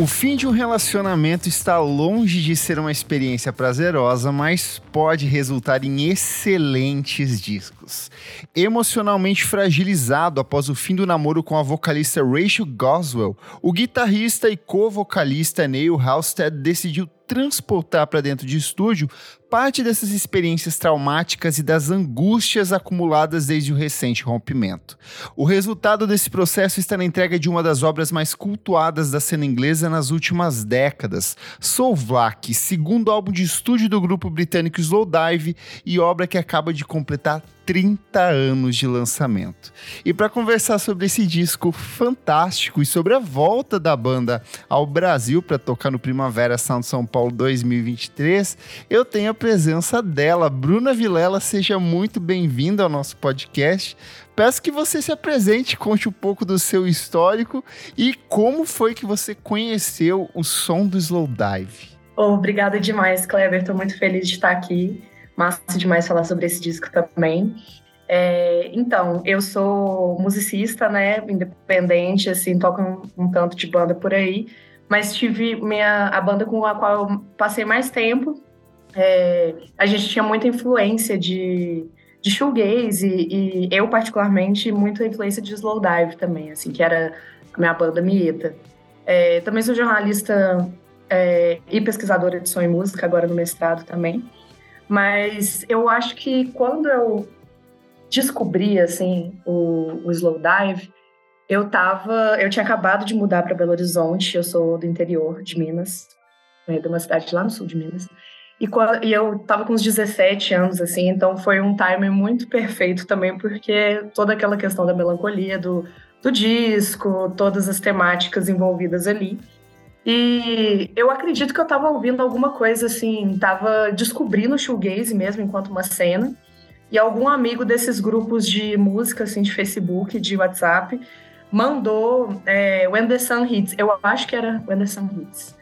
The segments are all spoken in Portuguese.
O fim de um relacionamento está longe de ser uma experiência prazerosa, mas pode resultar em excelentes discos. Emocionalmente fragilizado após o fim do namoro com a vocalista Rachel Goswell, o guitarrista e co-vocalista Neil Halstead decidiu transportar para dentro de estúdio parte dessas experiências traumáticas e das angústias acumuladas desde o recente rompimento. O resultado desse processo está na entrega de uma das obras mais cultuadas da cena inglesa nas últimas décadas, Soul Vlak, segundo álbum de estúdio do grupo britânico Slowdive e obra que acaba de completar 30 anos de lançamento. E para conversar sobre esse disco fantástico e sobre a volta da banda ao Brasil para tocar no Primavera Sound São Paulo 2023, eu tenho a presença dela, Bruna Vilela. Seja muito bem-vinda ao nosso podcast. Peço que você se apresente, conte um pouco do seu histórico e como foi que você conheceu o som do Slowdive. Oh, obrigada demais, Kleber. Estou muito feliz de estar aqui massa demais falar sobre esse disco também. É, então, eu sou musicista, né, independente, assim, toco um, um, tanto de banda por aí, mas tive minha, a banda com a qual eu passei mais tempo, é, a gente tinha muita influência de, de shoegaze e, e, eu, particularmente, muita influência de slowdive também, assim, que era a minha banda Mieta. É, também sou jornalista é, e pesquisadora de som e música, agora no mestrado também. Mas eu acho que quando eu descobri assim o, o slow dive, eu tava, eu tinha acabado de mudar para Belo Horizonte, eu sou do interior de Minas, né, de uma cidade lá no sul de Minas. E, e eu tava com uns 17 anos, assim, então foi um timing muito perfeito também, porque toda aquela questão da melancolia do, do disco, todas as temáticas envolvidas ali. E eu acredito que eu estava ouvindo alguma coisa assim, estava descobrindo o shoegaze mesmo enquanto uma cena. E algum amigo desses grupos de música, assim, de Facebook, de WhatsApp, mandou é, When the Sun Hits. Eu acho que era When the Sun Hits.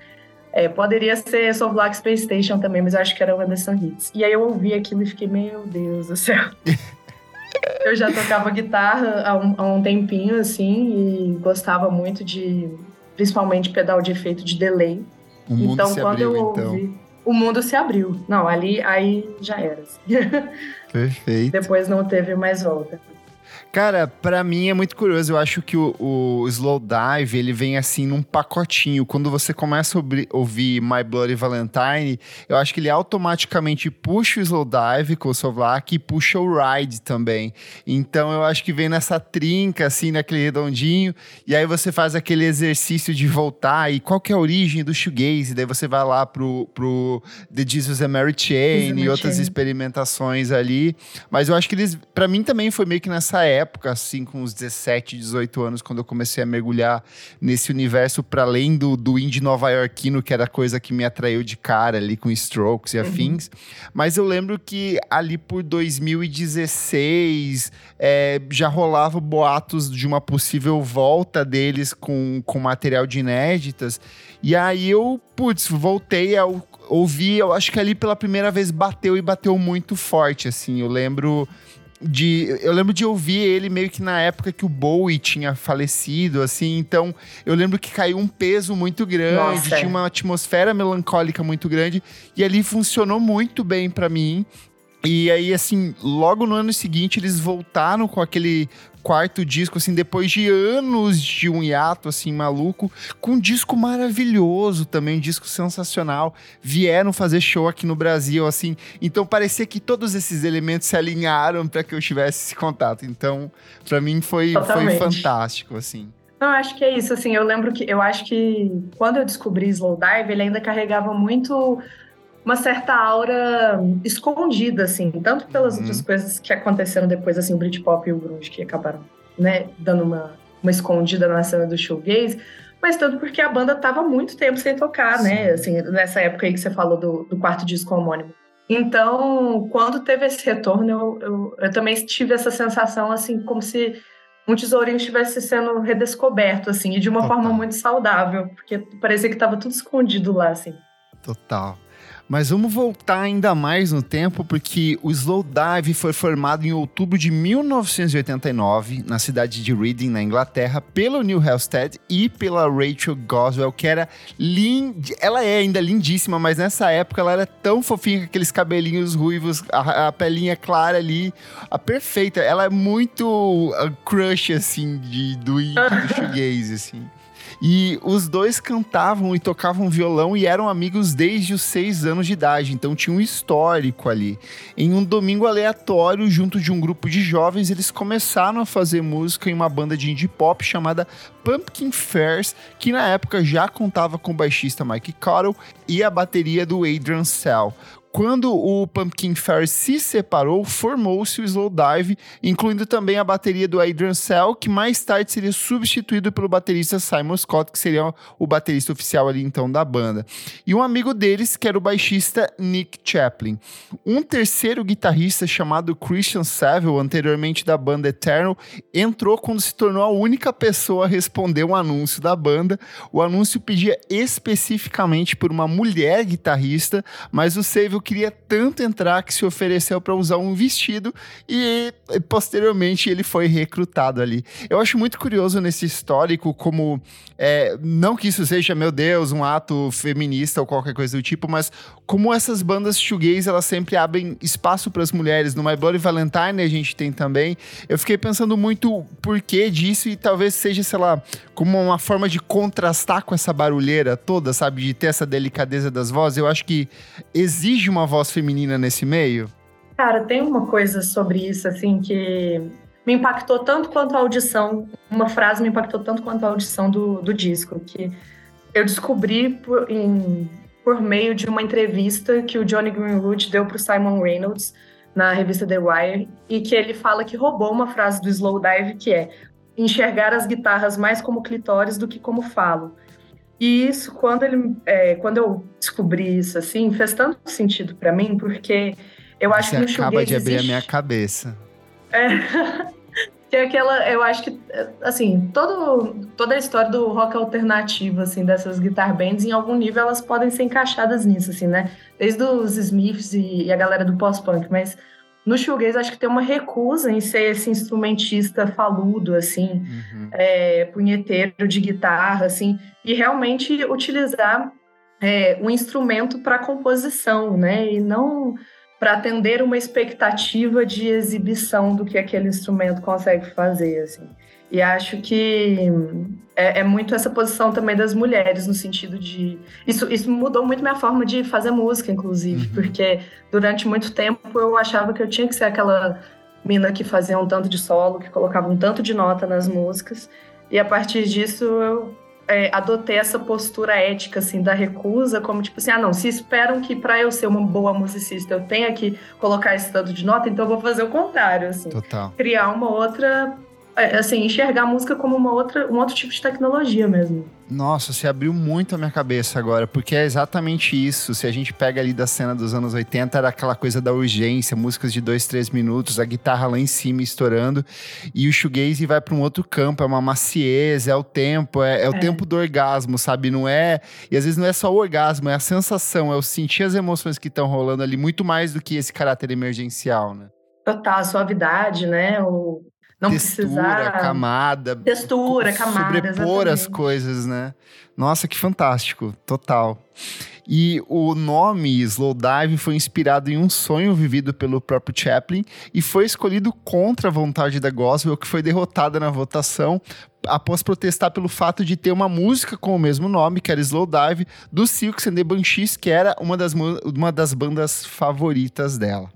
É, poderia ser Soul Black Space Station também, mas eu acho que era When the Sun Hits. E aí eu ouvi aquilo e fiquei, meu Deus do céu. eu já tocava guitarra há um, há um tempinho, assim, e gostava muito de principalmente pedal de efeito de delay. O mundo então, se quando abriu, eu ouvi, então. o mundo se abriu. Não, ali aí já era. Perfeito. Depois não teve mais volta. Cara, para mim é muito curioso. Eu acho que o, o Slow Dive ele vem assim num pacotinho. Quando você começa a ouvir My Bloody Valentine, eu acho que ele automaticamente puxa o Slow Dive com o Sovlak e puxa o Ride também. Então eu acho que vem nessa trinca, assim, naquele redondinho. E aí você faz aquele exercício de voltar. E qual que é a origem do shoegaze? Daí você vai lá pro, pro The Jesus and Mary Chain e outras experimentações ali. Mas eu acho que eles, para mim também foi meio que nessa época época, assim, com uns 17, 18 anos, quando eu comecei a mergulhar nesse universo para além do, do indie nova-iorquino, que era a coisa que me atraiu de cara ali com Strokes e uhum. afins. Uhum. Mas eu lembro que ali por 2016 é, já rolava boatos de uma possível volta deles com, com material de inéditas. E aí eu, putz, voltei a ouvir, eu acho que ali pela primeira vez bateu e bateu muito forte, assim. Eu lembro de eu lembro de ouvir ele meio que na época que o Bowie tinha falecido assim então eu lembro que caiu um peso muito grande Nossa, tinha uma atmosfera melancólica muito grande e ali funcionou muito bem para mim e aí, assim, logo no ano seguinte, eles voltaram com aquele quarto disco, assim, depois de anos de um hiato, assim, maluco, com um disco maravilhoso também, um disco sensacional. Vieram fazer show aqui no Brasil, assim, então parecia que todos esses elementos se alinharam para que eu tivesse esse contato. Então, para mim foi, foi fantástico, assim. Não, acho que é isso, assim, eu lembro que, eu acho que quando eu descobri Slowdive, ele ainda carregava muito uma certa aura escondida, assim, tanto pelas uhum. outras coisas que aconteceram depois, assim, o Britpop e o grunge, que acabaram, né, dando uma, uma escondida na cena do showgaze, mas tanto porque a banda tava muito tempo sem tocar, né, Sim. né, assim, nessa época aí que você falou do, do quarto disco homônimo. Então, quando teve esse retorno, eu, eu, eu também tive essa sensação, assim, como se um tesourinho estivesse sendo redescoberto, assim, e de uma Total. forma muito saudável, porque parecia que estava tudo escondido lá, assim. Total. Mas vamos voltar ainda mais no tempo, porque o Slowdive foi formado em outubro de 1989, na cidade de Reading, na Inglaterra, pelo Neil Halstead e pela Rachel Goswell, que era linda. Ela é ainda lindíssima, mas nessa época ela era tão fofinha com aqueles cabelinhos ruivos, a, a pelinha clara ali, a perfeita. Ela é muito a crush, assim, de, do, do shoegaze, assim. E os dois cantavam e tocavam violão e eram amigos desde os seis anos de idade, então tinha um histórico ali. Em um domingo aleatório, junto de um grupo de jovens, eles começaram a fazer música em uma banda de indie pop chamada Pumpkin Fairs, que na época já contava com o baixista Mike Cottle e a bateria do Adrian Cell. Quando o Pumpkin Fairy se separou, formou-se o Slowdive, incluindo também a bateria do Adrian Cell, que mais tarde seria substituído pelo baterista Simon Scott, que seria o baterista oficial ali então da banda. E um amigo deles, que era o baixista Nick Chaplin. Um terceiro guitarrista chamado Christian Saville, anteriormente da banda Eternal, entrou quando se tornou a única pessoa a responder um anúncio da banda. O anúncio pedia especificamente por uma mulher guitarrista, mas o Saville queria tanto entrar que se ofereceu para usar um vestido e posteriormente ele foi recrutado ali. Eu acho muito curioso nesse histórico como é, não que isso seja, meu Deus, um ato feminista ou qualquer coisa do tipo, mas como essas bandas shoegaze, elas sempre abrem espaço para as mulheres. No My Bloody Valentine a gente tem também. Eu fiquei pensando muito por que disso e talvez seja, sei lá, como uma forma de contrastar com essa barulheira toda, sabe, de ter essa delicadeza das vozes. Eu acho que exige uma voz feminina nesse meio? Cara, tem uma coisa sobre isso, assim, que me impactou tanto quanto a audição. Uma frase me impactou tanto quanto a audição do, do disco, que eu descobri por, em, por meio de uma entrevista que o Johnny Greenwood deu para o Simon Reynolds na revista The Wire, e que ele fala que roubou uma frase do Slowdive, que é enxergar as guitarras mais como clitóris do que como falo. E isso, quando, ele, é, quando eu descobri isso, assim, fez tanto sentido para mim, porque eu acho Você que no acaba de abrir existe... a minha cabeça. É, que é aquela, eu acho que, assim, todo, toda a história do rock alternativo, assim, dessas guitar bands, em algum nível elas podem ser encaixadas nisso, assim, né? Desde os Smiths e, e a galera do pós-punk, mas no shoegaze, acho que tem uma recusa em ser esse instrumentista faludo, assim, uhum. é, punheteiro de guitarra, assim, e realmente utilizar é, um instrumento para composição, né? E não para atender uma expectativa de exibição do que aquele instrumento consegue fazer, assim. E acho que é, é, muito essa posição também das mulheres, no sentido de. Isso, isso mudou muito minha forma de fazer música, inclusive, uhum. porque durante muito tempo eu achava que eu tinha que ser aquela mina que fazia um tanto de solo, que colocava um tanto de nota nas músicas. E a partir disso eu é, adotei essa postura ética, assim, da recusa, como tipo assim, ah, não, se esperam que para eu ser uma boa musicista eu tenha que colocar esse tanto de nota, então eu vou fazer o contrário, assim. Total. Criar uma outra assim, enxergar a música como uma outra, um outro tipo de tecnologia mesmo. Nossa, você abriu muito a minha cabeça agora, porque é exatamente isso. Se a gente pega ali da cena dos anos 80, era aquela coisa da urgência, músicas de dois, três minutos, a guitarra lá em cima estourando, e o shoegaze vai para um outro campo, é uma maciez, é o tempo, é, é o é. tempo do orgasmo, sabe? Não é. E às vezes não é só o orgasmo, é a sensação, é o sentir as emoções que estão rolando ali, muito mais do que esse caráter emergencial, né? Total, a suavidade, né? O, não textura, precisar... camada. Textura, camada. Sobrepor exatamente. as coisas, né? Nossa, que fantástico. Total. E o nome Slowdive foi inspirado em um sonho vivido pelo próprio Chaplin e foi escolhido contra a vontade da Gospel, que foi derrotada na votação após protestar pelo fato de ter uma música com o mesmo nome, que era Slowdive, do Silks and the Banshees, que era uma das, uma das bandas favoritas dela.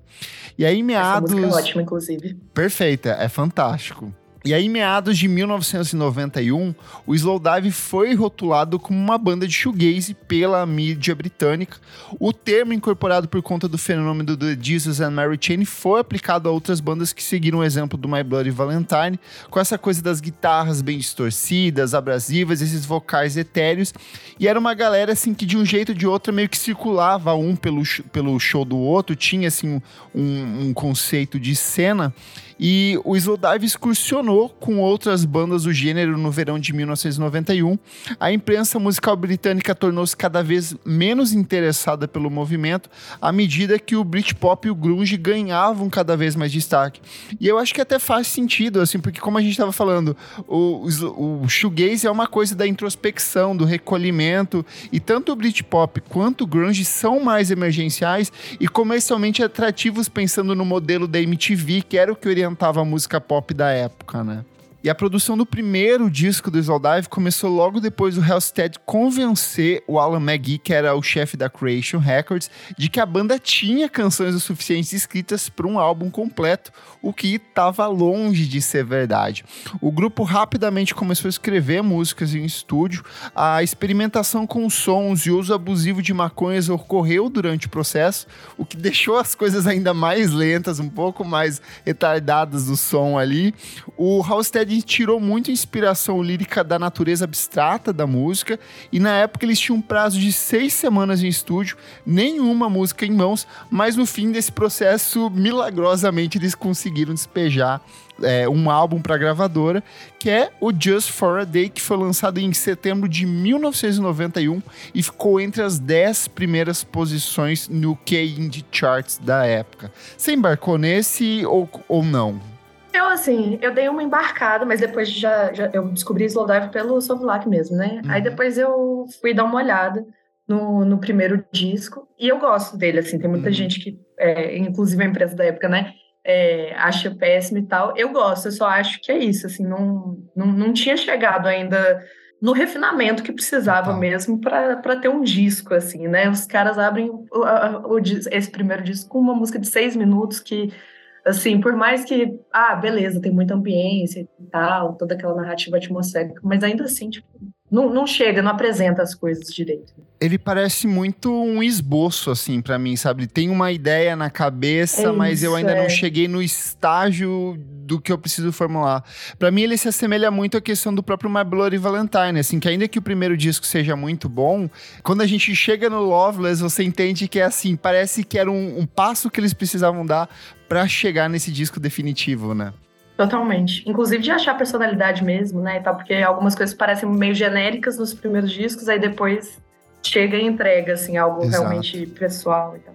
E aí, meados. Essa música é ótima, inclusive. Perfeita, é fantástico. E aí, em meados de 1991, o Slowdive foi rotulado como uma banda de shoegaze pela mídia britânica. O termo incorporado por conta do fenômeno do Jesus and Mary Chain foi aplicado a outras bandas que seguiram o exemplo do My Bloody Valentine, com essa coisa das guitarras bem distorcidas, abrasivas, esses vocais etéreos. E era uma galera assim que de um jeito ou de outro meio que circulava um pelo, pelo show do outro, tinha assim um, um conceito de cena. E o Slowdive excursionou com outras bandas do gênero no verão de 1991, a imprensa musical britânica tornou-se cada vez menos interessada pelo movimento à medida que o Britpop e o grunge ganhavam cada vez mais destaque. E eu acho que até faz sentido, assim, porque como a gente estava falando, o, o, o shoegaze é uma coisa da introspecção, do recolhimento, e tanto o Britpop quanto o grunge são mais emergenciais e comercialmente atrativos pensando no modelo da MTV, que era o que orientava a música pop da época, né? E a produção do primeiro disco do Slowdive começou logo depois do Halstead convencer o Alan McGee, que era o chefe da Creation Records, de que a banda tinha canções o suficiente escritas para um álbum completo, o que estava longe de ser verdade. O grupo rapidamente começou a escrever músicas em estúdio, a experimentação com sons e uso abusivo de maconhas ocorreu durante o processo, o que deixou as coisas ainda mais lentas, um pouco mais retardadas do som ali. O Halstead Tirou muito inspiração lírica da natureza abstrata da música, e na época eles tinham um prazo de seis semanas em estúdio, nenhuma música em mãos, mas no fim desse processo, milagrosamente, eles conseguiram despejar é, um álbum para gravadora, que é o Just for a Day, que foi lançado em setembro de 1991 e ficou entre as 10 primeiras posições no K-Indie Charts da época. Você embarcou nesse ou, ou não? Eu, assim, eu dei uma embarcada, mas depois já, já eu descobri Slowdive pelo Sovlak mesmo, né? Uhum. Aí depois eu fui dar uma olhada no, no primeiro disco, e eu gosto dele, assim, tem muita uhum. gente que, é, inclusive a empresa da época, né, é, acha péssimo e tal. Eu gosto, eu só acho que é isso, assim, não, não, não tinha chegado ainda no refinamento que precisava mesmo para ter um disco, assim, né? Os caras abrem o, o, o, esse primeiro disco com uma música de seis minutos que assim, por mais que, ah, beleza, tem muita ambiência e tal, toda aquela narrativa atmosférica, mas ainda assim, tipo, não, não chega, não apresenta as coisas direito. Ele parece muito um esboço, assim, para mim, sabe? Tem uma ideia na cabeça, é mas eu ainda é. não cheguei no estágio do que eu preciso formular. Para mim, ele se assemelha muito à questão do próprio My Bloody Valentine, assim, que ainda que o primeiro disco seja muito bom, quando a gente chega no Loveless, você entende que é assim, parece que era um, um passo que eles precisavam dar para chegar nesse disco definitivo, né? Totalmente. Inclusive de achar personalidade mesmo, né? E tal, porque algumas coisas parecem meio genéricas nos primeiros discos, aí depois chega e entrega, assim, algo Exato. realmente pessoal e tal.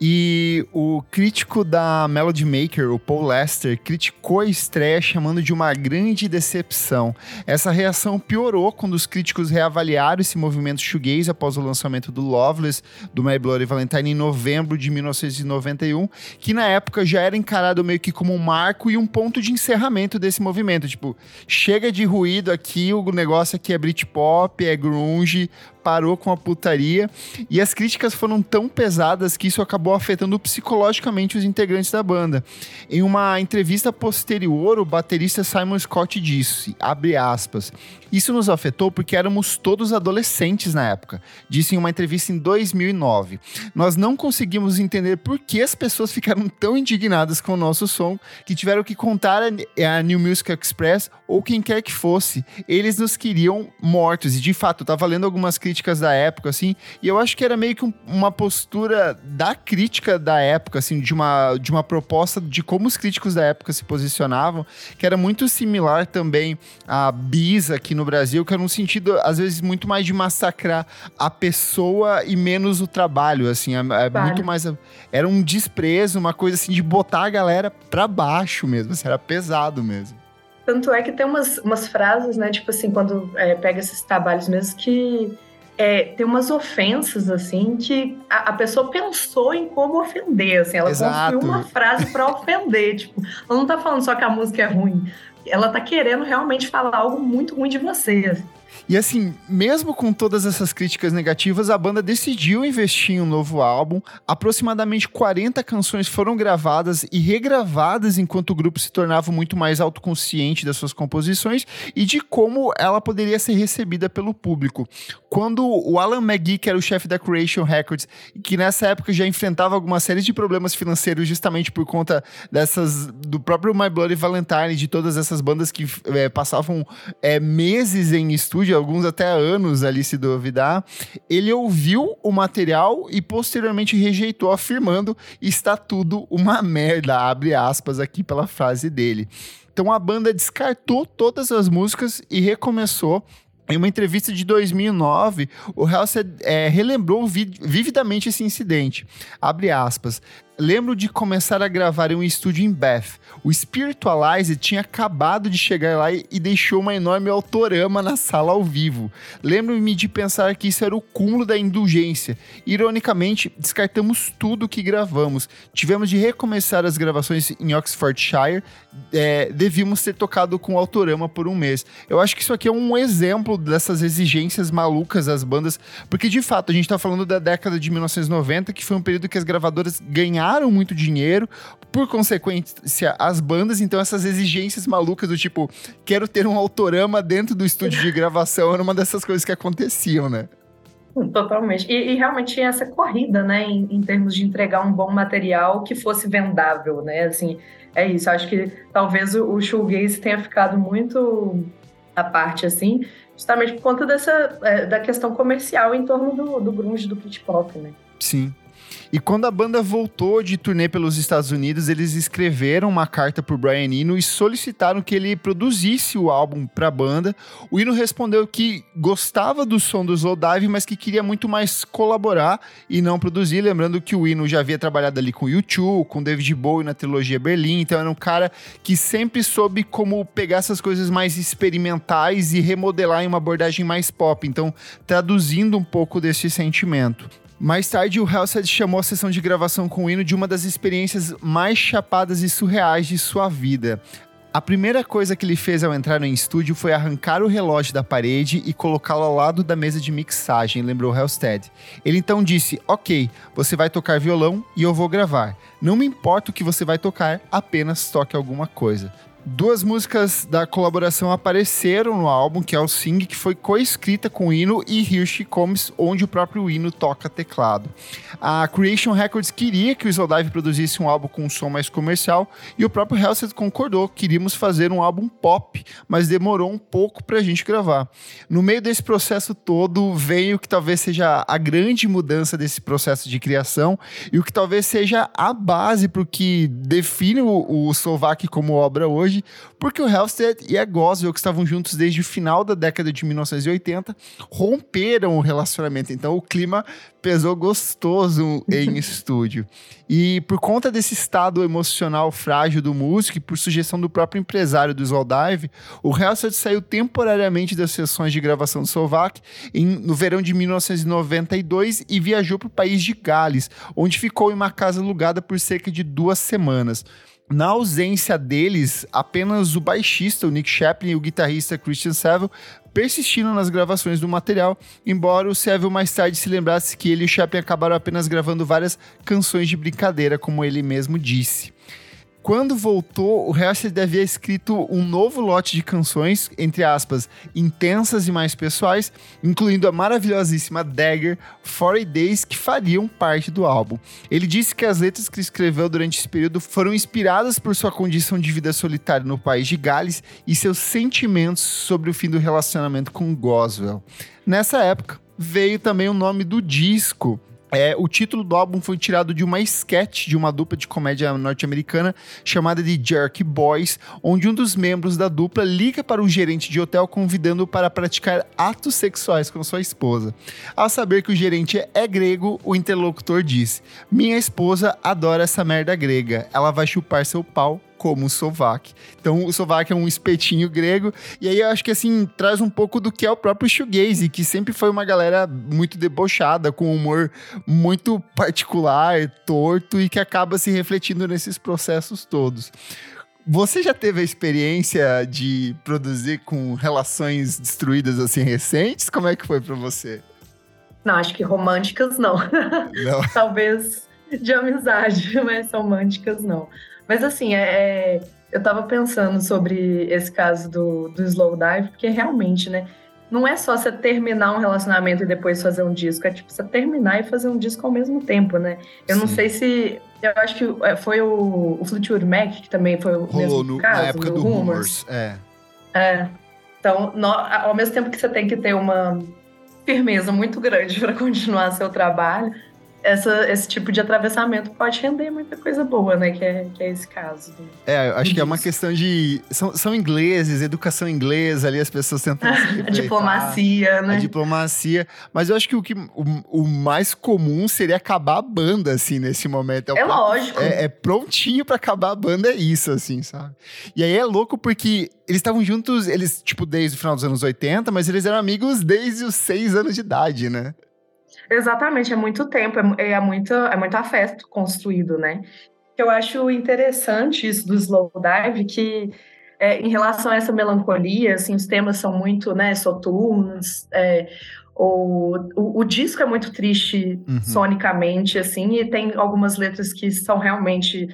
E o crítico da Melody Maker, o Paul Lester, criticou a estreia chamando de uma grande decepção. Essa reação piorou quando os críticos reavaliaram esse movimento shoegaze após o lançamento do Loveless, do My Bloody Valentine, em novembro de 1991, que na época já era encarado meio que como um marco e um ponto de encerramento desse movimento. Tipo, chega de ruído aqui, o negócio aqui é Britpop, é grunge, parou com a putaria e as críticas foram tão pesadas que isso acabou afetando psicologicamente os integrantes da banda. Em uma entrevista posterior, o baterista Simon Scott disse, abre aspas, isso nos afetou porque éramos todos adolescentes na época, disse em uma entrevista em 2009. Nós não conseguimos entender por que as pessoas ficaram tão indignadas com o nosso som que tiveram que contar a New Music Express ou quem quer que fosse. Eles nos queriam mortos. E de fato, eu tava lendo algumas críticas da época, assim, e eu acho que era meio que um, uma postura da crítica da época, assim, de uma, de uma proposta de como os críticos da época se posicionavam, que era muito similar também a Bisa aqui no no Brasil, que era um sentido, às vezes, muito mais de massacrar a pessoa e menos o trabalho, assim, é, é muito mais... Era um desprezo, uma coisa assim, de botar a galera pra baixo mesmo, assim, era pesado mesmo. Tanto é que tem umas, umas frases, né, tipo assim, quando é, pega esses trabalhos mesmo, que é, tem umas ofensas, assim, que a, a, pessoa pensou em como ofender, assim, ela Exato. construiu uma frase para ofender, tipo, ela não tá falando só que a música é ruim, ela tá querendo realmente falar algo muito ruim de você. E assim, mesmo com todas essas críticas negativas, a banda decidiu investir em um novo álbum. Aproximadamente 40 canções foram gravadas e regravadas enquanto o grupo se tornava muito mais autoconsciente das suas composições e de como ela poderia ser recebida pelo público. Quando o Alan McGee, que era o chefe da Creation Records, que nessa época já enfrentava alguma série de problemas financeiros justamente por conta dessas do próprio My Bloody Valentine, de todas essas bandas que é, passavam é, meses em estúdio estúdio, alguns até anos ali se duvidar. Ele ouviu o material e posteriormente rejeitou, afirmando: está tudo uma merda, abre aspas aqui pela frase dele. Então a banda descartou todas as músicas e recomeçou em uma entrevista de 2009, o Halsted é, relembrou vividamente esse incidente. Abre aspas. Lembro de começar a gravar em um estúdio em Bath. O Spiritualize tinha acabado de chegar lá e deixou uma enorme autorama na sala ao vivo. Lembro-me de pensar que isso era o cúmulo da indulgência. Ironicamente, descartamos tudo que gravamos. Tivemos de recomeçar as gravações em Oxfordshire. É, devíamos ter tocado com o autorama por um mês. Eu acho que isso aqui é um exemplo dessas exigências malucas das bandas, porque de fato a gente está falando da década de 1990, que foi um período que as gravadoras ganharam ganharam muito dinheiro, por consequência, as bandas, então essas exigências malucas do tipo, quero ter um autorama dentro do estúdio de gravação, era uma dessas coisas que aconteciam, né? Totalmente. E, e, realmente tinha essa corrida, né, em, em, termos de entregar um bom material que fosse vendável, né? Assim, é isso. Acho que talvez o, o shoegaze tenha ficado muito à parte, assim, justamente por conta dessa é, da questão comercial em torno do, do grunge, do Britpop, né? Sim. E quando a banda voltou de turnê pelos Estados Unidos, eles escreveram uma carta para o Brian Eno e solicitaram que ele produzisse o álbum para a banda. O Eno respondeu que gostava do som do Slowdive, mas que queria muito mais colaborar e não produzir. Lembrando que o Eno já havia trabalhado ali com o U2, com David Bowie na trilogia Berlim, então era um cara que sempre soube como pegar essas coisas mais experimentais e remodelar em uma abordagem mais pop. Então, traduzindo um pouco desse sentimento. Mais tarde, o Halstead chamou a sessão de gravação com o hino de uma das experiências mais chapadas e surreais de sua vida. A primeira coisa que ele fez ao entrar no estúdio foi arrancar o relógio da parede e colocá-lo ao lado da mesa de mixagem, lembrou Halstead. Ele então disse: Ok, você vai tocar violão e eu vou gravar. Não me importa o que você vai tocar, apenas toque alguma coisa. Duas músicas da colaboração apareceram no álbum, que é o Sing, que foi coescrita com o Hino e Hirsch Combs, onde o próprio Hino toca teclado. A Creation Records queria que o Slowdive produzisse um álbum com um som mais comercial e o próprio Hellset concordou, queríamos fazer um álbum pop, mas demorou um pouco pra gente gravar. No meio desse processo todo, veio que talvez seja a grande mudança desse processo de criação e o que talvez seja a base pro que define o, o como obra hoje, hoje, porque o Halstead e a Goswell, que estavam juntos desde o final da década de 1980, romperam o relacionamento. Então o clima pesou gostoso em estúdio. E por conta desse estado emocional frágil do músico e por sugestão do próprio empresário do Slowdive, o Halstead saiu temporariamente das sessões de gravação do Slovak em, no verão de 1992 e viajou para o país de Gales, onde ficou em uma casa alugada por cerca de duas semanas. Na ausência deles, apenas o baixista, o Nick Chaplin, e o guitarrista Christian Saville persistiram nas gravações do material, embora o Saville mais tarde se lembrasse que ele e o Chaplin acabaram apenas gravando várias canções de brincadeira, como ele mesmo disse. Quando voltou, o Hellstead havia escrito um novo lote de canções, entre aspas, intensas e mais pessoais, incluindo a maravilhosíssima Dagger, 40 Days, que fariam parte do álbum. Ele disse que as letras que escreveu durante esse período foram inspiradas por sua condição de vida solitária no país de Gales e seus sentimentos sobre o fim do relacionamento com Goswell. Nessa época, veio também o nome do disco, é, o título do álbum foi tirado de uma sketch de uma dupla de comédia norte-americana chamada de Jerk Boys, onde um dos membros da dupla liga para um gerente de hotel convidando-o para praticar atos sexuais com sua esposa. Ao saber que o gerente é grego, o interlocutor diz: Minha esposa adora essa merda grega, ela vai chupar seu pau como o. Então, o Sovac é um espetinho grego, e aí eu acho que, assim, traz um pouco do que é o próprio shoegaze, que sempre foi uma galera muito debochada, com humor muito particular, torto, e que acaba se refletindo nesses processos todos. Você já teve a experiência de produzir com relações destruídas assim recentes? Como é que foi para você? Não, acho que românticas não. não. Talvez de amizade, mas românticas não. Mas assim, é, é, eu tava pensando sobre esse caso do, do slow dive, porque realmente, né? Não é só você terminar um relacionamento e depois fazer um disco, é tipo você terminar e fazer um disco ao mesmo tempo, né? Eu Sim. não sei se. Eu acho que é, foi o, o Fleetwood Mac que também foi o Rolou no, caso, na época do, do Rumors. Rumors. É. É. Então, no, ao mesmo tempo que você tem que ter uma firmeza muito grande para continuar seu trabalho, essa, esse tipo de atravessamento pode render muita coisa boa, né? Que é, que é esse caso. Do, é, eu acho que é uma questão de. São, são ingleses, educação inglesa ali, as pessoas tentam. a diplomacia, né? A diplomacia. Mas eu acho que o, que o, o mais comum seria acabar a banda, assim, nesse momento. É, é lógico. É, é prontinho para acabar a banda, é isso, assim, sabe? E aí é louco porque eles estavam juntos, eles, tipo, desde o final dos anos 80, mas eles eram amigos desde os seis anos de idade, né? Exatamente, é muito tempo, é, é, muito, é muito afeto construído, né? Eu acho interessante isso do slow dive, que é, em relação a essa melancolia, assim, os temas são muito, né, soturnos, é, o, o, o, disco é muito triste uhum. sonicamente, assim, e tem algumas letras que são realmente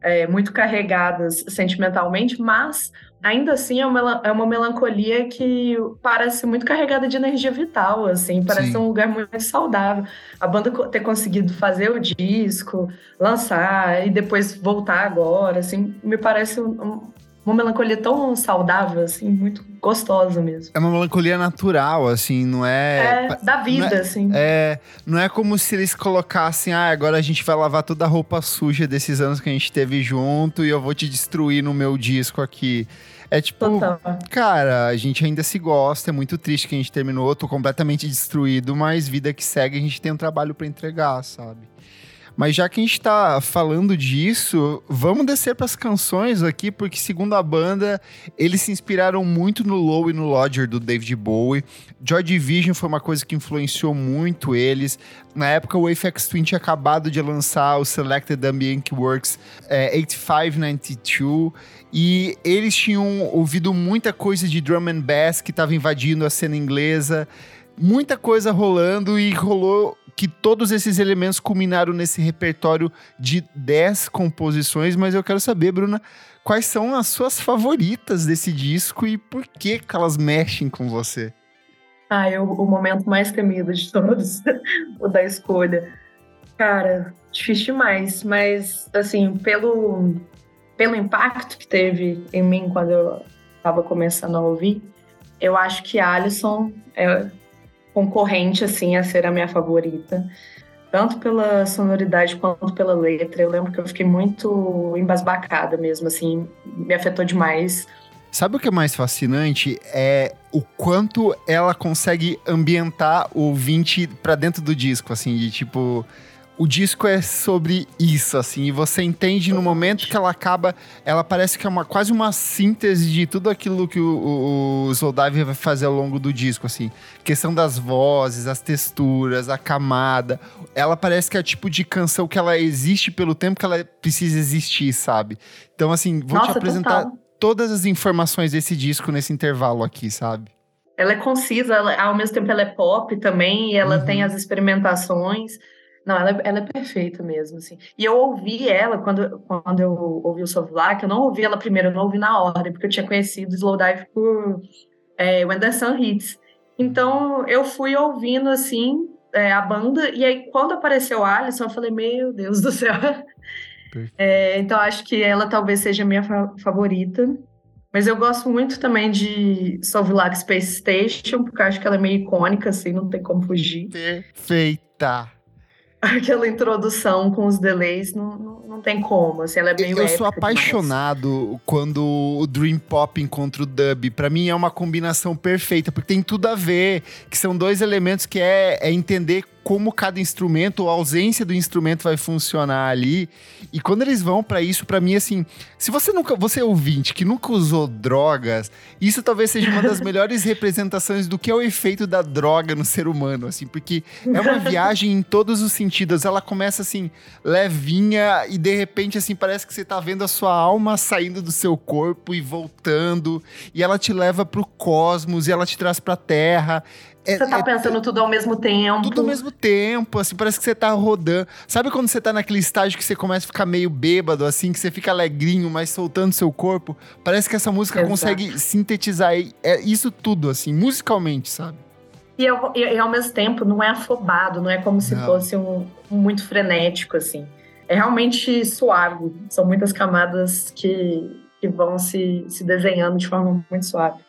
é, muito carregadas sentimentalmente, mas ainda assim é uma, é uma melancolia que parece muito carregada de energia vital, assim, parece Sim. um lugar muito saudável. A banda ter conseguido fazer o disco, lançar e depois voltar agora, assim, me parece um, uma melancolia tão saudável, assim, muito gostosa mesmo. É uma melancolia natural, assim, não é. É, da vida, é, assim. É, não é como se eles colocassem, ah, agora a gente vai lavar toda a roupa suja desses anos que a gente teve junto e eu vou te destruir no meu disco aqui. É tipo, Total. cara, a gente ainda se gosta, é muito triste que a gente terminou, tô completamente destruído, mas vida que segue, a gente tem um trabalho para entregar, sabe? Mas já que a gente está falando disso, vamos descer para as canções aqui, porque segundo a banda, eles se inspiraram muito no Low e no Lodger do David Bowie. Joy Division foi uma coisa que influenciou muito eles. Na época, o Apex Twin tinha acabado de lançar o Selected Ambient Works é, 8592 e eles tinham ouvido muita coisa de drum and bass que estava invadindo a cena inglesa muita coisa rolando e rolou que todos esses elementos culminaram nesse repertório de 10 composições, mas eu quero saber, Bruna, quais são as suas favoritas desse disco e por que, que elas mexem com você? Ah, eu, o momento mais temido de todos, o da escolha. Cara, difícil demais, mas assim, pelo, pelo impacto que teve em mim quando eu estava começando a ouvir, eu acho que Alison é concorrente assim a ser a minha favorita, tanto pela sonoridade quanto pela letra. Eu lembro que eu fiquei muito embasbacada mesmo, assim, me afetou demais. Sabe o que é mais fascinante? É o quanto ela consegue ambientar o ouvinte para dentro do disco, assim, de tipo o disco é sobre isso, assim, e você entende no momento que ela acaba, ela parece que é uma, quase uma síntese de tudo aquilo que o, o, o vai fazer ao longo do disco, assim. Questão das vozes, as texturas, a camada. Ela parece que é o tipo de canção que ela existe pelo tempo que ela precisa existir, sabe? Então, assim, vou Nossa, te apresentar total. todas as informações desse disco nesse intervalo aqui, sabe? Ela é concisa, ela, ao mesmo tempo ela é pop também, e ela uhum. tem as experimentações. Não, ela, é, ela é perfeita mesmo, assim. E eu ouvi ela, quando, quando eu ouvi o Sovlak, eu não ouvi ela primeiro, eu não ouvi na ordem, porque eu tinha conhecido Slowdive por é, When the Sun Hits. Então, eu fui ouvindo, assim, é, a banda, e aí, quando apareceu a Alison, eu falei, meu Deus do céu. É, então, acho que ela talvez seja a minha fa favorita. Mas eu gosto muito também de Sovlak Space Station, porque acho que ela é meio icônica, assim, não tem como fugir. Perfeita! Aquela introdução com os delays não, não, não tem como, assim, ela é meio Eu sou apaixonado demais. quando o Dream Pop encontra o Dub. Para mim é uma combinação perfeita, porque tem tudo a ver, que são dois elementos que é, é entender como cada instrumento, ou a ausência do instrumento vai funcionar ali. E quando eles vão para isso, para mim, assim, se você nunca, você é ouvinte que nunca usou drogas, isso talvez seja uma das melhores representações do que é o efeito da droga no ser humano, assim, porque é uma viagem em todos os sentidos. Ela começa assim, levinha, e de repente, assim, parece que você tá vendo a sua alma saindo do seu corpo e voltando, e ela te leva pro cosmos, e ela te traz pra terra. É, você tá é, pensando tudo ao mesmo tempo. Tudo ao mesmo tempo, assim, parece que você tá rodando. Sabe quando você tá naquele estágio que você começa a ficar meio bêbado, assim, que você fica alegrinho, mas soltando seu corpo? Parece que essa música Exato. consegue sintetizar é isso tudo, assim, musicalmente, sabe? E, eu, e, e, ao mesmo tempo não é afobado, não é como se não. fosse um, um, muito frenético, assim. É realmente suave. São muitas camadas que, que vão se, se desenhando de forma muito suave.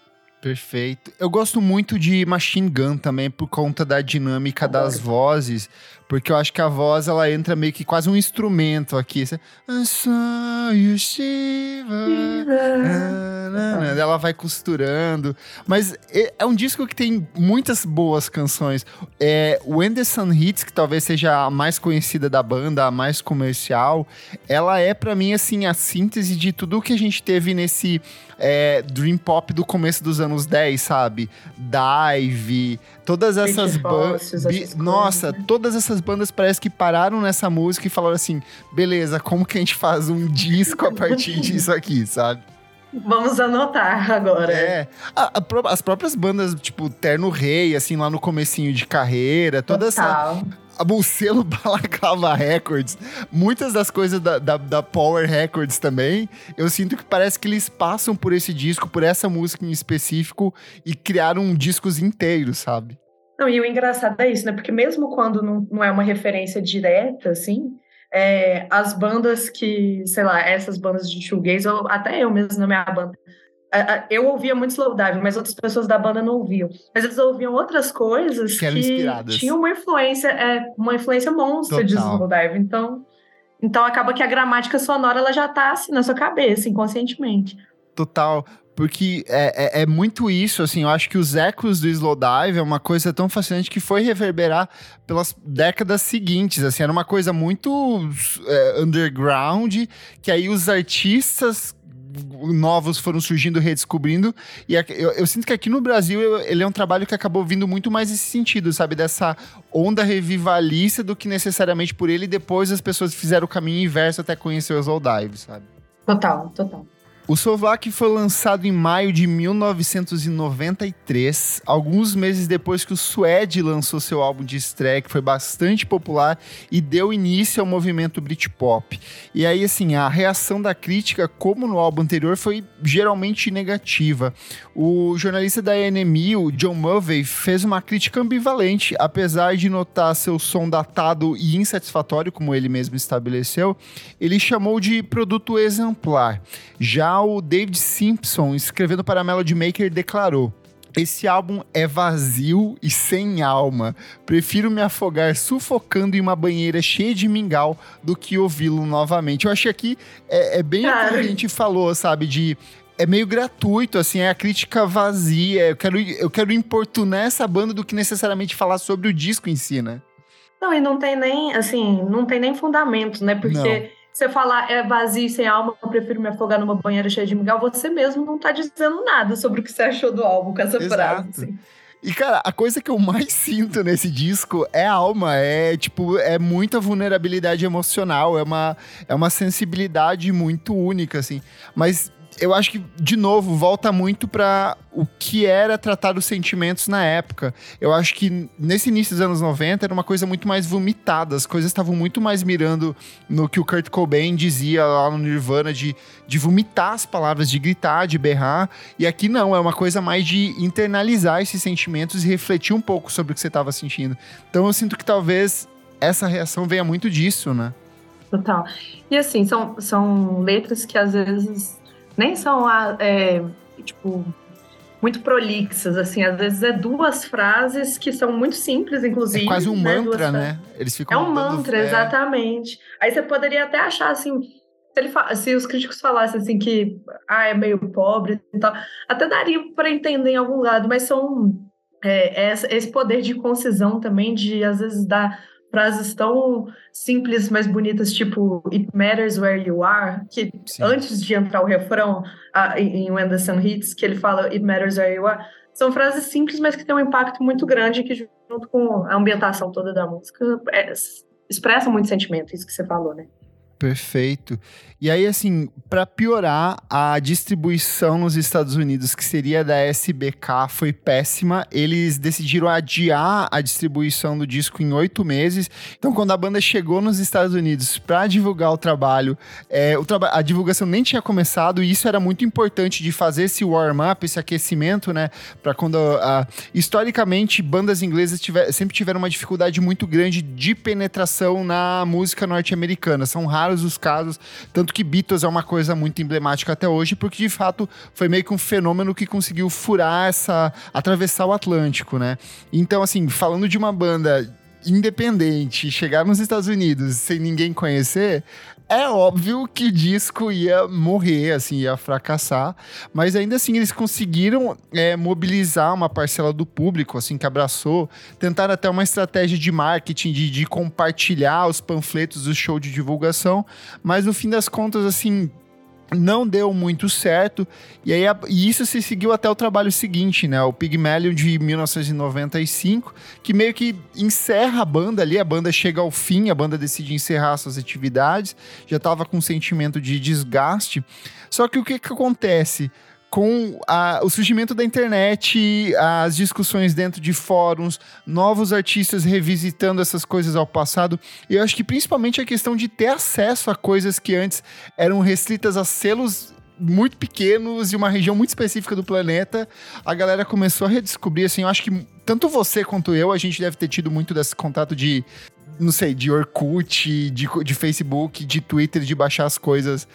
Perfeito. Eu gosto muito de Machine Gun também por conta da dinâmica das vozes, porque eu acho que a voz ela entra meio que quase um instrumento aqui. Shiver. Ela vai costurando. Mas é um disco que tem muitas boas canções. É, When the Sun Hits, que talvez seja a mais conhecida da banda, a mais comercial, ela é para mim assim a síntese de tudo que a gente teve nesse é, Dream Pop do começo dos anos 10, sabe? Dive, todas essas bandas. Nossa, todas essas bandas parece que pararam nessa música e falaram assim: beleza, como que a gente faz um disco a partir disso aqui, sabe? Vamos anotar agora. É. A, a, as próprias bandas, tipo, Terno Rei, assim, lá no comecinho de carreira, toda Total. essa o selo Balaclava Records, muitas das coisas da, da, da, Power Records também, eu sinto que parece que eles passam por esse disco, por essa música em específico e criaram discos inteiros, sabe? Não, e o engraçado é isso, né? Porque mesmo quando não, não é uma referência direta, assim, é, as bandas que, sei lá, essas bandas de shoegaze, ou até eu mesmo na minha banda, eu ouvia muito Slowdive, mas outras pessoas da banda não ouviam. Mas eles ouviam outras coisas que, que tinham uma influência, é, uma influência monstra Total. de Slowdive. Então, então acaba que a gramática sonora ela já tá assim na sua cabeça, inconscientemente. Total. Porque é, é, é, muito isso, assim, eu acho que os ecos do Slowdive é uma coisa tão fascinante que foi reverberar pelas décadas seguintes, assim, era uma coisa muito é, underground, que aí os artistas novos foram surgindo, redescobrindo. E eu, eu, sinto que aqui no Brasil eu, ele é um trabalho que acabou vindo muito mais nesse sentido, sabe? Dessa onda revivalista do que necessariamente por ele. depois as pessoas fizeram o caminho inverso até conhecer os Old Dive, sabe? Total, total. O Sovak foi lançado em maio de 1993, alguns meses depois que o Suede lançou seu álbum de estreia, que foi bastante popular e deu início ao movimento Britpop. E aí, assim, a reação da crítica, como no álbum anterior, foi geralmente negativa. O jornalista da NME, o John Murphy, fez uma crítica ambivalente, apesar de notar seu som datado e insatisfatório, como ele mesmo estabeleceu, ele chamou de produto exemplar. Já o David Simpson, escrevendo para a Melody Maker, declarou: esse álbum é vazio e sem alma. Prefiro me afogar sufocando em uma banheira cheia de mingau do que ouvi-lo novamente. Eu achei que é, é bem o que a gente falou, sabe? De é meio gratuito, assim, é a crítica vazia. Eu quero, eu quero importunar essa banda do que necessariamente falar sobre o disco em si, né? Não, e não tem nem, assim, não tem nem fundamento, né? Porque. Não você falar é vazio sem alma, eu prefiro me afogar numa banheira cheia de mingau, você mesmo não tá dizendo nada sobre o que você achou do álbum com essa Exato. frase. Assim. E, cara, a coisa que eu mais sinto nesse disco é a alma, é tipo, é muita vulnerabilidade emocional, é uma, é uma sensibilidade muito única, assim. Mas eu acho que, de novo, volta muito para o que era tratar os sentimentos na época. Eu acho que nesse início dos anos 90 era uma coisa muito mais vomitada, as coisas estavam muito mais mirando no que o Kurt Cobain dizia lá no Nirvana de, de vomitar as palavras, de gritar, de berrar. E aqui não, é uma coisa mais de internalizar esses sentimentos e refletir um pouco sobre o que você estava sentindo. Então eu sinto que talvez essa reação venha muito disso, né? Total. E assim, são, são letras que às vezes nem são, é, tipo, muito prolixas, assim, às vezes é duas frases que são muito simples, inclusive. É quase um né? mantra, né? Eles ficam É um mantra, exatamente. Aí você poderia até achar assim, se, ele, se os críticos falassem assim que ah, é meio pobre e tal, até daria para entender em algum lado, mas são é, esse poder de concisão também, de às vezes dar frases tão simples, mas bonitas, tipo It Matters Where You Are, que Sim. antes de entrar o refrão uh, em When the Sun Hits, que ele fala It Matters Where You Are, são frases simples, mas que têm um impacto muito grande, que junto com a ambientação toda da música, é, expressa muito sentimento, isso que você falou, né? Perfeito. E aí, assim, para piorar, a distribuição nos Estados Unidos, que seria da SBK, foi péssima. Eles decidiram adiar a distribuição do disco em oito meses. Então, quando a banda chegou nos Estados Unidos para divulgar o trabalho, é, o a divulgação nem tinha começado, e isso era muito importante de fazer esse warm-up, esse aquecimento, né? Para quando. Uh, historicamente, bandas inglesas tiver, sempre tiveram uma dificuldade muito grande de penetração na música norte-americana. São raros os casos, tanto que Beatles é uma coisa muito emblemática até hoje, porque de fato foi meio que um fenômeno que conseguiu furar essa. atravessar o Atlântico, né? Então, assim, falando de uma banda independente, chegar nos Estados Unidos sem ninguém conhecer, é óbvio que o disco ia morrer, assim, ia fracassar, mas ainda assim eles conseguiram é, mobilizar uma parcela do público, assim, que abraçou, tentaram até uma estratégia de marketing, de, de compartilhar os panfletos do show de divulgação, mas no fim das contas, assim, não deu muito certo, e aí e isso se seguiu até o trabalho seguinte, né? O Pygmalion de 1995, que meio que encerra a banda ali, a banda chega ao fim, a banda decide encerrar suas atividades, já estava com um sentimento de desgaste. Só que o que, que acontece? Com a, o surgimento da internet, as discussões dentro de fóruns, novos artistas revisitando essas coisas ao passado. E eu acho que principalmente a questão de ter acesso a coisas que antes eram restritas a selos muito pequenos e uma região muito específica do planeta, a galera começou a redescobrir, assim, eu acho que tanto você quanto eu, a gente deve ter tido muito desse contato de não sei, de Orkut, de, de Facebook, de Twitter, de baixar as coisas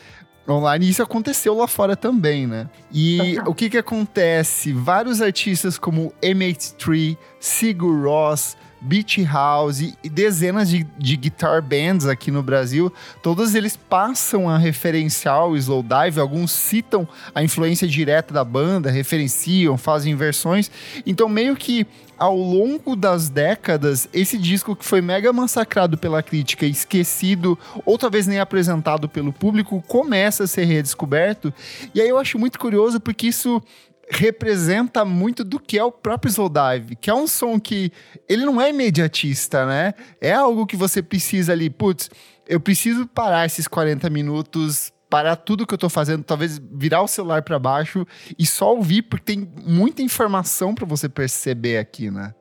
online. E isso aconteceu lá fora também, né? E o que que acontece? Vários artistas como M83, Sigur Ross, Beach House e dezenas de, de guitar bands aqui no Brasil, todos eles passam a referenciar o Slowdive, alguns citam a influência direta da banda, referenciam, fazem versões. Então, meio que ao longo das décadas, esse disco que foi mega massacrado pela crítica, esquecido, ou talvez nem apresentado pelo público, começa a ser redescoberto. E aí eu acho muito curioso porque isso representa muito do que é o próprio Slowdive, que é um som que ele não é imediatista, né? É algo que você precisa ali, putz, eu preciso parar esses 40 minutos, parar tudo que eu tô fazendo, talvez virar o celular para baixo e só ouvir, porque tem muita informação para você perceber aqui, né?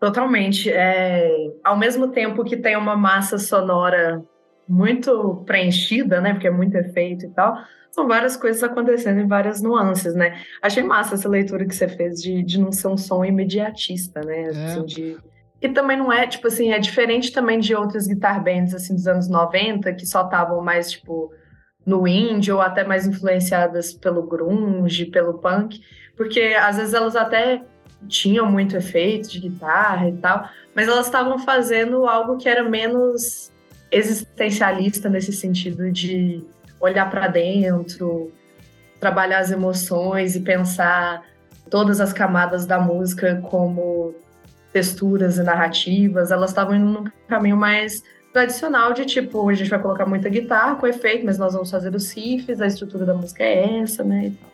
Totalmente. É, ao mesmo tempo que tem uma massa sonora muito preenchida, né? Porque é muito efeito e tal são várias coisas acontecendo em várias nuances, né? Achei massa essa leitura que você fez de, de não ser um som imediatista, né? É. Assim, de... Que também não é, tipo assim, é diferente também de outras guitar bands, assim, dos anos 90, que só estavam mais, tipo, no indie ou até mais influenciadas pelo grunge, pelo punk, porque às vezes elas até tinham muito efeito de guitarra e tal, mas elas estavam fazendo algo que era menos existencialista nesse sentido de olhar para dentro, trabalhar as emoções e pensar todas as camadas da música como texturas e narrativas, elas estavam indo num caminho mais tradicional de tipo, a gente vai colocar muita guitarra com efeito, mas nós vamos fazer os riffs, a estrutura da música é essa, né? Então,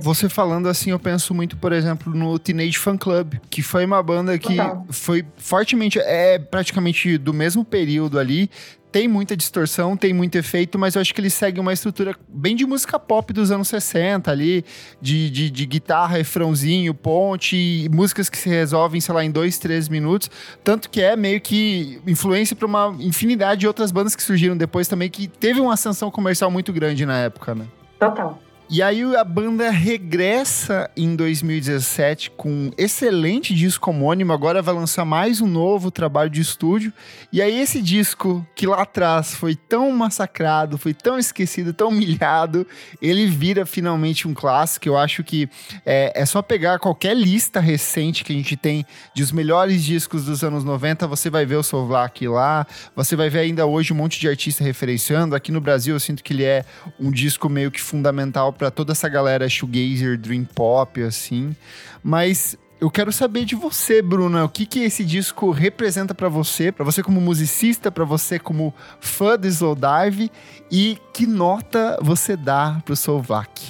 Você falando assim, eu penso muito, por exemplo, no Teenage Fan Club, que foi uma banda que Total. foi fortemente, é praticamente do mesmo período ali, tem muita distorção, tem muito efeito, mas eu acho que ele segue uma estrutura bem de música pop dos anos 60 ali, de, de, de guitarra, refrãozinho, ponte, músicas que se resolvem, sei lá, em dois, três minutos. Tanto que é meio que influência para uma infinidade de outras bandas que surgiram depois também, que teve uma ascensão comercial muito grande na época, né? Total. E aí a banda regressa em 2017 com um excelente disco homônimo, agora vai lançar mais um novo trabalho de estúdio. E aí esse disco que lá atrás foi tão massacrado, foi tão esquecido, tão humilhado, ele vira finalmente um clássico. Eu acho que é, é só pegar qualquer lista recente que a gente tem de os melhores discos dos anos 90, você vai ver o Sovlak lá, você vai ver ainda hoje um monte de artista referenciando. Aqui no Brasil eu sinto que ele é um disco meio que fundamental para toda essa galera shoegazer, dream pop, assim. Mas eu quero saber de você, Bruna, o que que esse disco representa para você, para você como musicista, para você como fã de Slowdive e que nota você dá pro Solvak?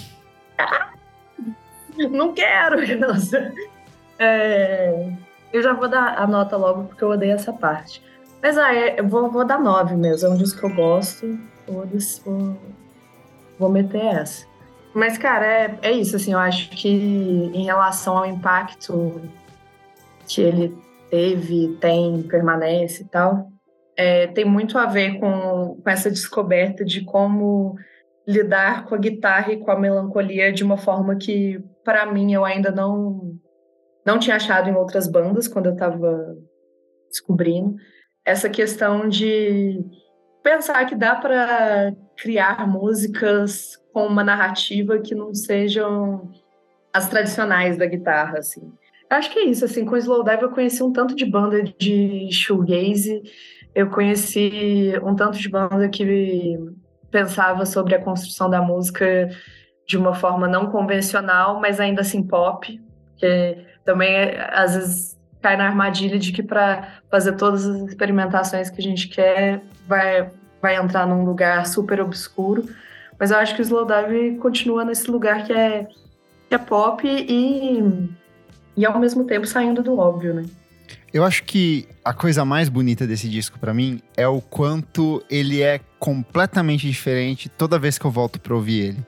Não quero, nossa. É, eu já vou dar a nota logo porque eu odeio essa parte. Mas ah, é, eu vou, vou dar nove mesmo, é um disco que eu gosto. Vou, vou meter essa. Mas, cara, é, é isso, assim, eu acho que em relação ao impacto que ele teve, tem, permanece e tal, é, tem muito a ver com, com essa descoberta de como lidar com a guitarra e com a melancolia de uma forma que, para mim, eu ainda não, não tinha achado em outras bandas quando eu estava descobrindo. Essa questão de pensar que dá para criar músicas com uma narrativa que não sejam as tradicionais da guitarra, assim. Acho que é isso, assim, com o Slowdive eu conheci um tanto de banda de shoegaze, eu conheci um tanto de banda que pensava sobre a construção da música de uma forma não convencional, mas ainda assim pop, que também às vezes cai na armadilha de que para fazer todas as experimentações que a gente quer vai vai entrar num lugar super obscuro, mas eu acho que o Slowdive continua nesse lugar que é que é pop e e ao mesmo tempo saindo do óbvio, né? Eu acho que a coisa mais bonita desse disco para mim é o quanto ele é completamente diferente toda vez que eu volto para ouvir ele.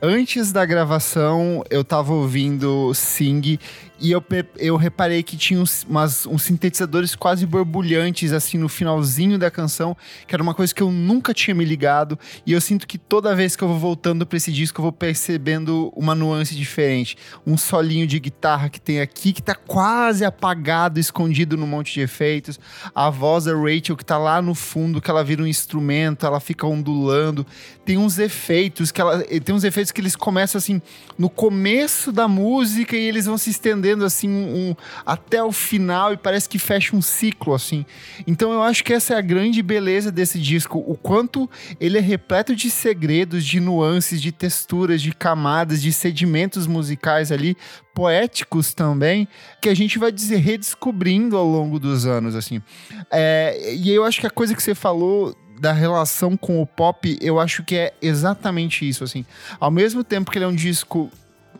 Antes da gravação, eu tava ouvindo Sing e eu, eu reparei que tinha uns, umas, uns sintetizadores quase borbulhantes, assim, no finalzinho da canção, que era uma coisa que eu nunca tinha me ligado. E eu sinto que toda vez que eu vou voltando para esse disco, eu vou percebendo uma nuance diferente. Um solinho de guitarra que tem aqui, que tá quase apagado, escondido num monte de efeitos. A voz da Rachel, que tá lá no fundo, que ela vira um instrumento, ela fica ondulando. Tem uns efeitos que ela. Tem uns efeitos que eles começam assim no começo da música e eles vão se estender assim um, até o final e parece que fecha um ciclo assim. Então eu acho que essa é a grande beleza desse disco, o quanto ele é repleto de segredos, de nuances, de texturas, de camadas, de sedimentos musicais ali poéticos também, que a gente vai dizer redescobrindo ao longo dos anos assim. É, e eu acho que a coisa que você falou da relação com o pop, eu acho que é exatamente isso, assim. Ao mesmo tempo que ele é um disco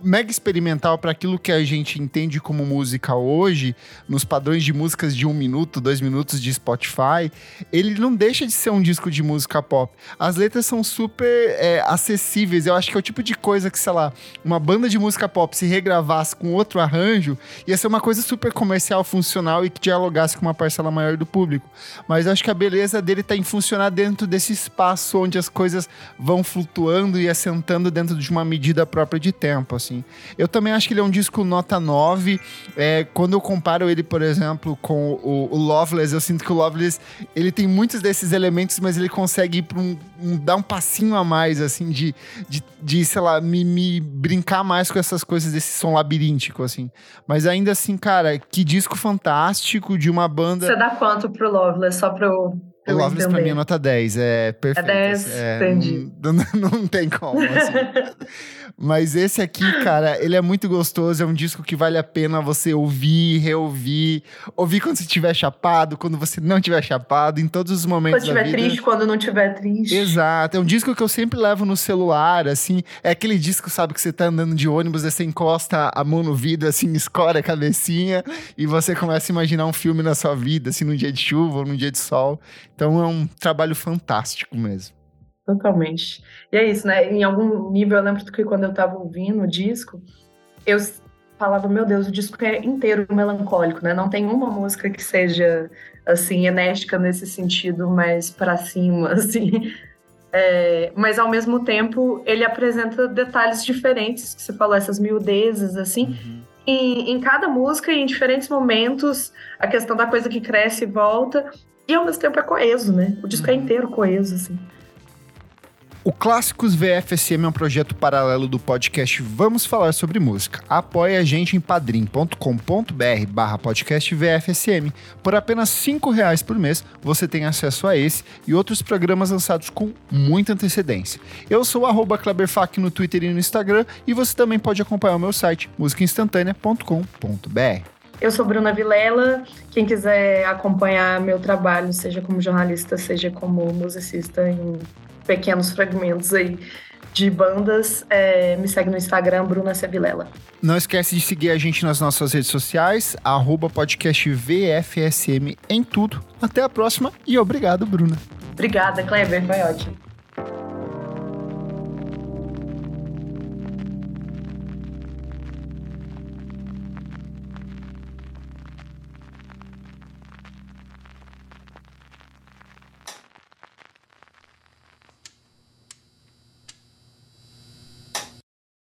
mega experimental para aquilo que a gente entende como música hoje, nos padrões de músicas de um minuto, dois minutos de Spotify, ele não deixa de ser um disco de música pop. As letras são super é, acessíveis. Eu acho que é o tipo de coisa que, sei lá, uma banda de música pop se regravasse com outro arranjo, ia ser uma coisa super comercial, funcional e que dialogasse com uma parcela maior do público. Mas eu acho que a beleza dele tá em funcionar dentro desse espaço onde as coisas vão flutuando e assentando dentro de uma medida própria de tempo, assim assim. Eu também acho que ele é um disco nota 9. É, quando eu comparo ele, por exemplo, com o, o, Loveless, eu sinto que o Loveless, ele tem muitos desses elementos, mas ele consegue ir um, um, dar um passinho a mais, assim, de, de, de sei lá, me, me brincar mais com essas coisas desse som labiríntico, assim. Mas ainda assim, cara, que disco fantástico de uma banda... Você dá quanto pro Loveless, só eu o Loveless pra mim é nota 10, é perfeito. É 10, é, entendi. Não, não, não tem como, assim. Mas esse aqui, cara, ele é muito gostoso, é um disco que vale a pena você ouvir, reouvir, ouvir quando você estiver chapado, quando você não estiver chapado, em todos os momentos Quando estiver triste, quando não estiver triste. Exato, é um disco que eu sempre levo no celular, assim, é aquele disco, sabe, que você tá andando de ônibus, você encosta a mão no vidro, assim, escora a cabecinha, e você começa a imaginar um filme na sua vida, assim, num dia de chuva ou num dia de sol. Então é um trabalho fantástico mesmo. Totalmente. E é isso, né? Em algum nível, eu lembro que quando eu tava ouvindo o disco, eu falava, meu Deus, o disco é inteiro melancólico, né? Não tem uma música que seja, assim, enérgica nesse sentido, mais para cima, assim. É, mas ao mesmo tempo ele apresenta detalhes diferentes, que você falou, essas miudezas, assim. Uhum. Em, em cada música, em diferentes momentos, a questão da coisa que cresce e volta, e ao mesmo tempo é coeso, né? O disco é uhum. é inteiro coeso, assim. O Clássicos VFSM é um projeto paralelo do podcast Vamos Falar Sobre Música. Apoie a gente em padrim.com.br barra podcast VFSM. Por apenas cinco reais por mês, você tem acesso a esse e outros programas lançados com muita antecedência. Eu sou o Kleberfac no Twitter e no Instagram e você também pode acompanhar o meu site musicainstantanea.com.br. Eu sou Bruna Vilela. Quem quiser acompanhar meu trabalho, seja como jornalista, seja como musicista em pequenos fragmentos aí de bandas, é, me segue no Instagram, Bruna Sevilela. Não esquece de seguir a gente nas nossas redes sociais, arroba podcast VFSM em tudo. Até a próxima e obrigado, Bruna. Obrigada, Kleber, foi ótimo.